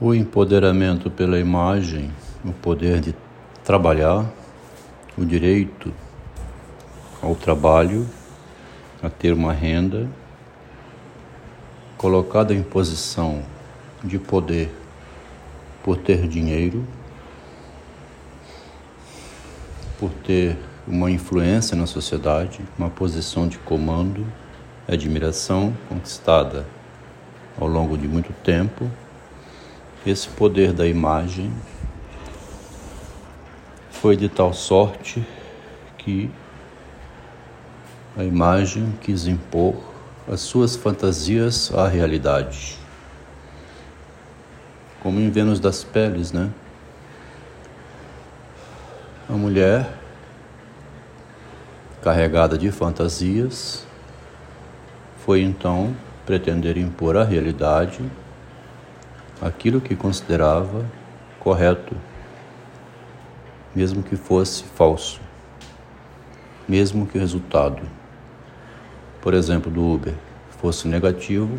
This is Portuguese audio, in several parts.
O empoderamento pela imagem, o poder de trabalhar, o direito ao trabalho, a ter uma renda, colocada em posição de poder por ter dinheiro, por ter uma influência na sociedade, uma posição de comando, admiração conquistada ao longo de muito tempo. Esse poder da imagem foi de tal sorte que a imagem quis impor as suas fantasias à realidade. Como em Vênus das Peles, né? A mulher carregada de fantasias, foi então pretender impor à realidade aquilo que considerava correto, mesmo que fosse falso, mesmo que o resultado, por exemplo, do Uber, fosse negativo,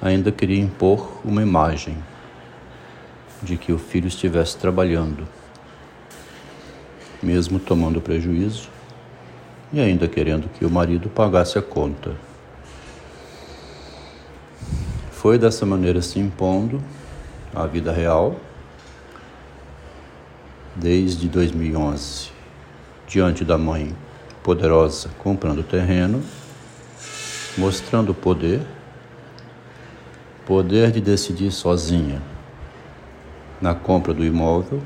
ainda queria impor uma imagem de que o filho estivesse trabalhando, mesmo tomando prejuízo e ainda querendo que o marido pagasse a conta. Foi dessa maneira se impondo à vida real desde 2011, diante da mãe poderosa comprando terreno, mostrando o poder, poder de decidir sozinha na compra do imóvel,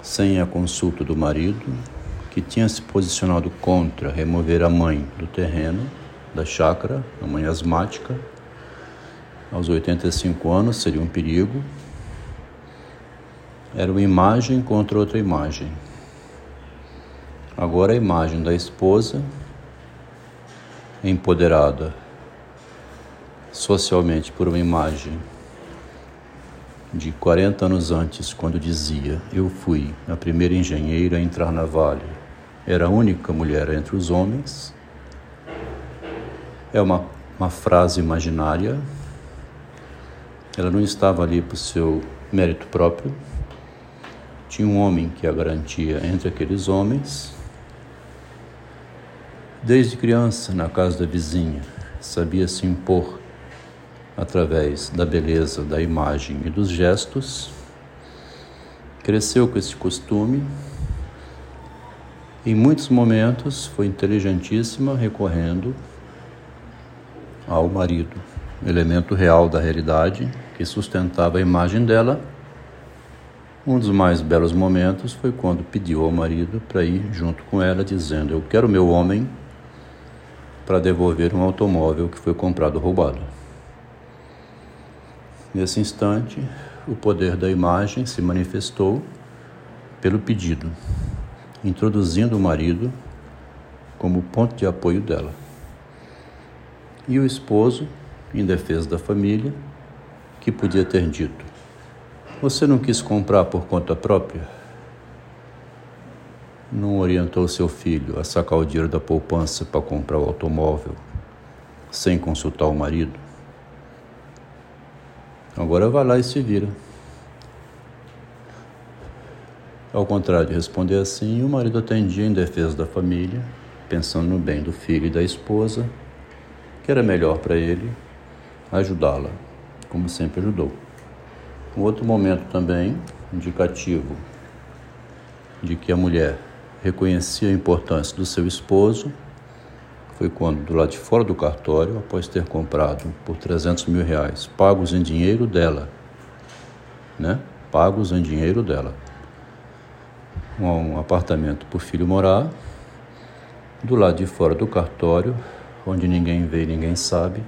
sem a consulta do marido, que tinha se posicionado contra remover a mãe do terreno, da chácara, a mãe asmática. Aos 85 anos seria um perigo. Era uma imagem contra outra imagem. Agora a imagem da esposa, empoderada socialmente por uma imagem de 40 anos antes, quando dizia: Eu fui a primeira engenheira a entrar na Vale era a única mulher entre os homens. É uma, uma frase imaginária. Ela não estava ali por seu mérito próprio. Tinha um homem que a garantia entre aqueles homens. Desde criança, na casa da vizinha, sabia se impor através da beleza, da imagem e dos gestos. Cresceu com esse costume em muitos momentos foi inteligentíssima recorrendo ao marido, elemento real da realidade que sustentava a imagem dela. Um dos mais belos momentos foi quando pediu ao marido para ir junto com ela, dizendo: Eu quero meu homem para devolver um automóvel que foi comprado roubado. Nesse instante, o poder da imagem se manifestou pelo pedido introduzindo o marido como ponto de apoio dela. E o esposo, em defesa da família, que podia ter dito: Você não quis comprar por conta própria? Não orientou seu filho a sacar o dinheiro da poupança para comprar o automóvel sem consultar o marido? Agora vai lá e se vira. Ao contrário de responder assim, o marido atendia em defesa da família, pensando no bem do filho e da esposa, que era melhor para ele ajudá-la, como sempre ajudou. Um outro momento também indicativo de que a mulher reconhecia a importância do seu esposo foi quando, do lado de fora do cartório, após ter comprado por 300 mil reais, pagos em dinheiro dela, né? Pagos em dinheiro dela um apartamento para o filho morar, do lado de fora do cartório, onde ninguém vê e ninguém sabe.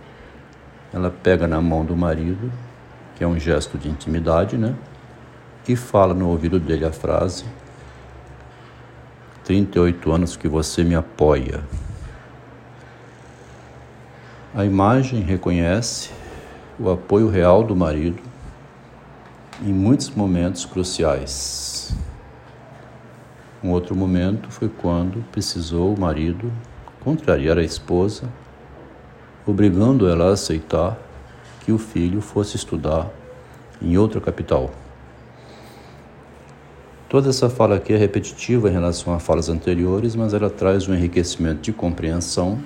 Ela pega na mão do marido, que é um gesto de intimidade, né? E fala no ouvido dele a frase: 38 anos que você me apoia. A imagem reconhece o apoio real do marido em muitos momentos cruciais. Um outro momento foi quando precisou o marido contrariar a esposa, obrigando ela a aceitar que o filho fosse estudar em outra capital. Toda essa fala aqui é repetitiva em relação a falas anteriores, mas ela traz um enriquecimento de compreensão.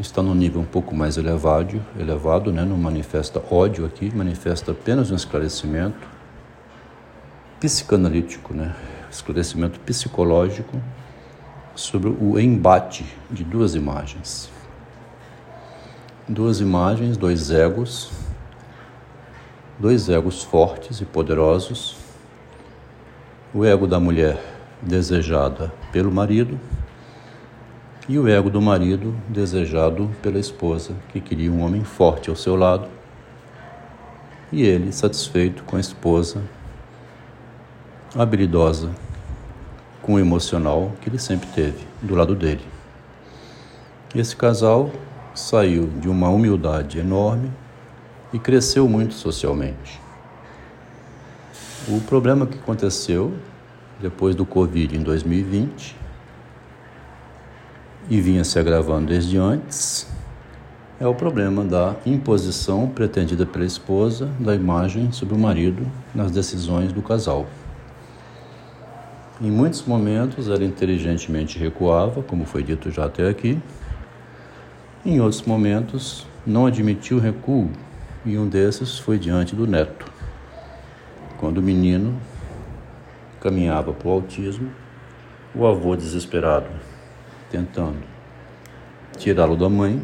Está num nível um pouco mais elevado, elevado, né? não manifesta ódio aqui, manifesta apenas um esclarecimento psicanalítico, né? esclarecimento psicológico sobre o embate de duas imagens. Duas imagens, dois egos, dois egos fortes e poderosos o ego da mulher desejada pelo marido e o ego do marido desejado pela esposa, que queria um homem forte ao seu lado, e ele satisfeito com a esposa habilidosa, com o emocional que ele sempre teve do lado dele. Esse casal saiu de uma humildade enorme e cresceu muito socialmente. O problema que aconteceu depois do Covid em 2020 e vinha se agravando desde antes é o problema da imposição pretendida pela esposa da imagem sobre o marido nas decisões do casal. Em muitos momentos ela inteligentemente recuava, como foi dito já até aqui. Em outros momentos não admitiu recuo, e um desses foi diante do neto. Quando o menino caminhava para o autismo, o avô desesperado, tentando tirá-lo da mãe,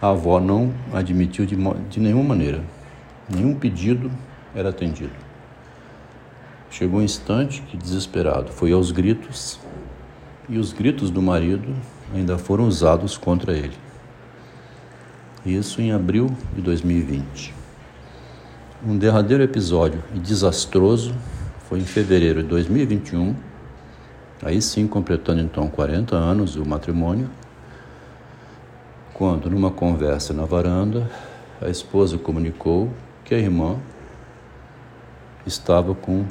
a avó não admitiu de, de nenhuma maneira, nenhum pedido era atendido. Chegou um instante que, desesperado, foi aos gritos e os gritos do marido ainda foram usados contra ele. Isso em abril de 2020. Um derradeiro episódio e desastroso foi em fevereiro de 2021, aí sim completando então 40 anos o matrimônio, quando numa conversa na varanda, a esposa comunicou que a irmã estava com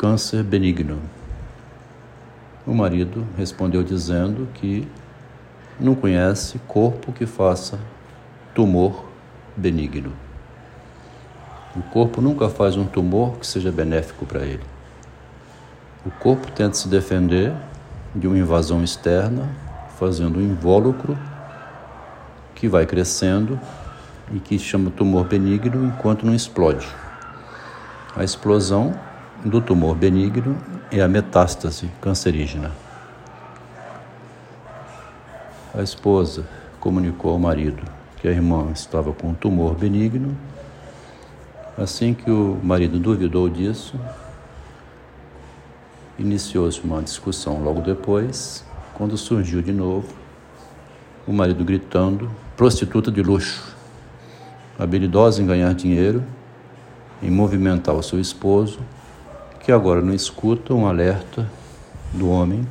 câncer benigno. O marido respondeu dizendo que não conhece corpo que faça tumor benigno. O corpo nunca faz um tumor que seja benéfico para ele. O corpo tenta se defender de uma invasão externa, fazendo um invólucro que vai crescendo e que chama tumor benigno enquanto não explode. A explosão do tumor benigno é a metástase cancerígena. A esposa comunicou ao marido que a irmã estava com um tumor benigno Assim que o marido duvidou disso, iniciou-se uma discussão logo depois, quando surgiu de novo o marido gritando: prostituta de luxo, habilidosa em ganhar dinheiro, em movimentar o seu esposo, que agora não escuta um alerta do homem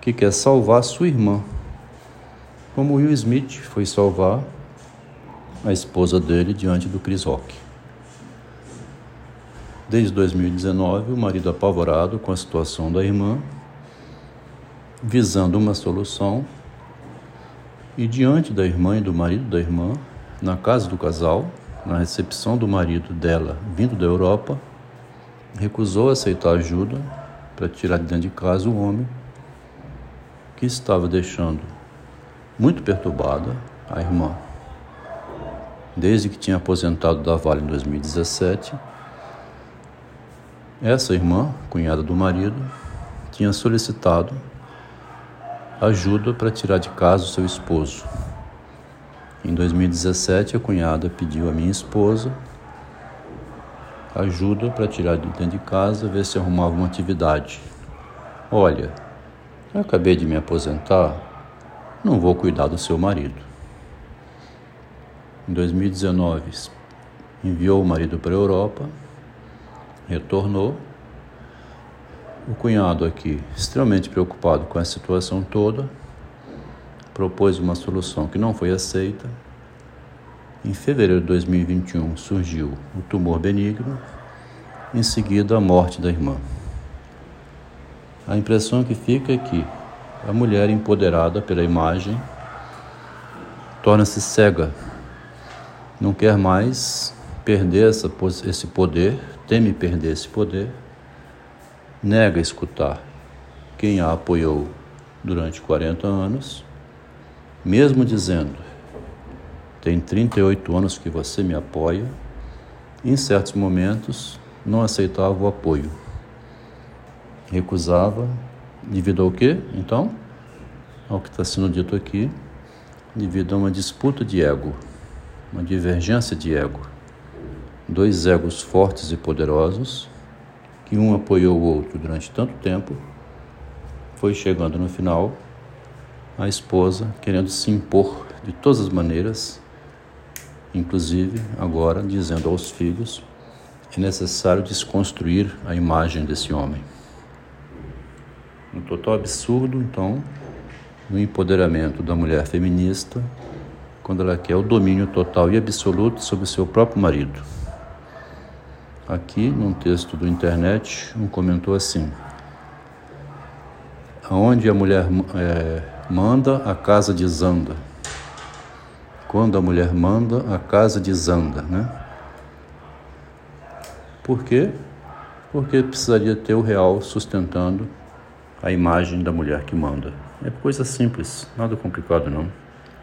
que quer salvar sua irmã, como Will Smith foi salvar a esposa dele diante do Chris Rock. Desde 2019, o marido apavorado com a situação da irmã, visando uma solução, e diante da irmã e do marido da irmã, na casa do casal, na recepção do marido dela vindo da Europa, recusou aceitar ajuda para tirar de dentro de casa o homem que estava deixando muito perturbada a irmã. Desde que tinha aposentado da Vale em 2017, essa irmã, cunhada do marido, tinha solicitado ajuda para tirar de casa o seu esposo. Em 2017, a cunhada pediu à minha esposa ajuda para tirar de dentro de casa, ver se arrumava uma atividade. Olha, eu acabei de me aposentar, não vou cuidar do seu marido. Em 2019, enviou o marido para a Europa retornou. O cunhado aqui, extremamente preocupado com a situação toda, propôs uma solução que não foi aceita. Em fevereiro de 2021 surgiu o tumor benigno, em seguida a morte da irmã. A impressão que fica é que a mulher empoderada pela imagem torna-se cega, não quer mais perder essa, esse poder, teme perder esse poder, nega escutar quem a apoiou durante 40 anos, mesmo dizendo: tem 38 anos que você me apoia, em certos momentos não aceitava o apoio. Recusava devido ao quê? Então, ao que está sendo dito aqui, devido a uma disputa de ego, uma divergência de ego. Dois egos fortes e poderosos, que um apoiou o outro durante tanto tempo, foi chegando no final a esposa querendo se impor de todas as maneiras inclusive agora dizendo aos filhos: é necessário desconstruir a imagem desse homem. Um total absurdo, então, no empoderamento da mulher feminista, quando ela quer o domínio total e absoluto sobre seu próprio marido. Aqui, num texto do internet, um comentou assim: Aonde a mulher é, manda, a casa desanda. Quando a mulher manda, a casa desanda, né? Por quê? Porque precisaria ter o real sustentando a imagem da mulher que manda. É coisa simples, nada complicado não.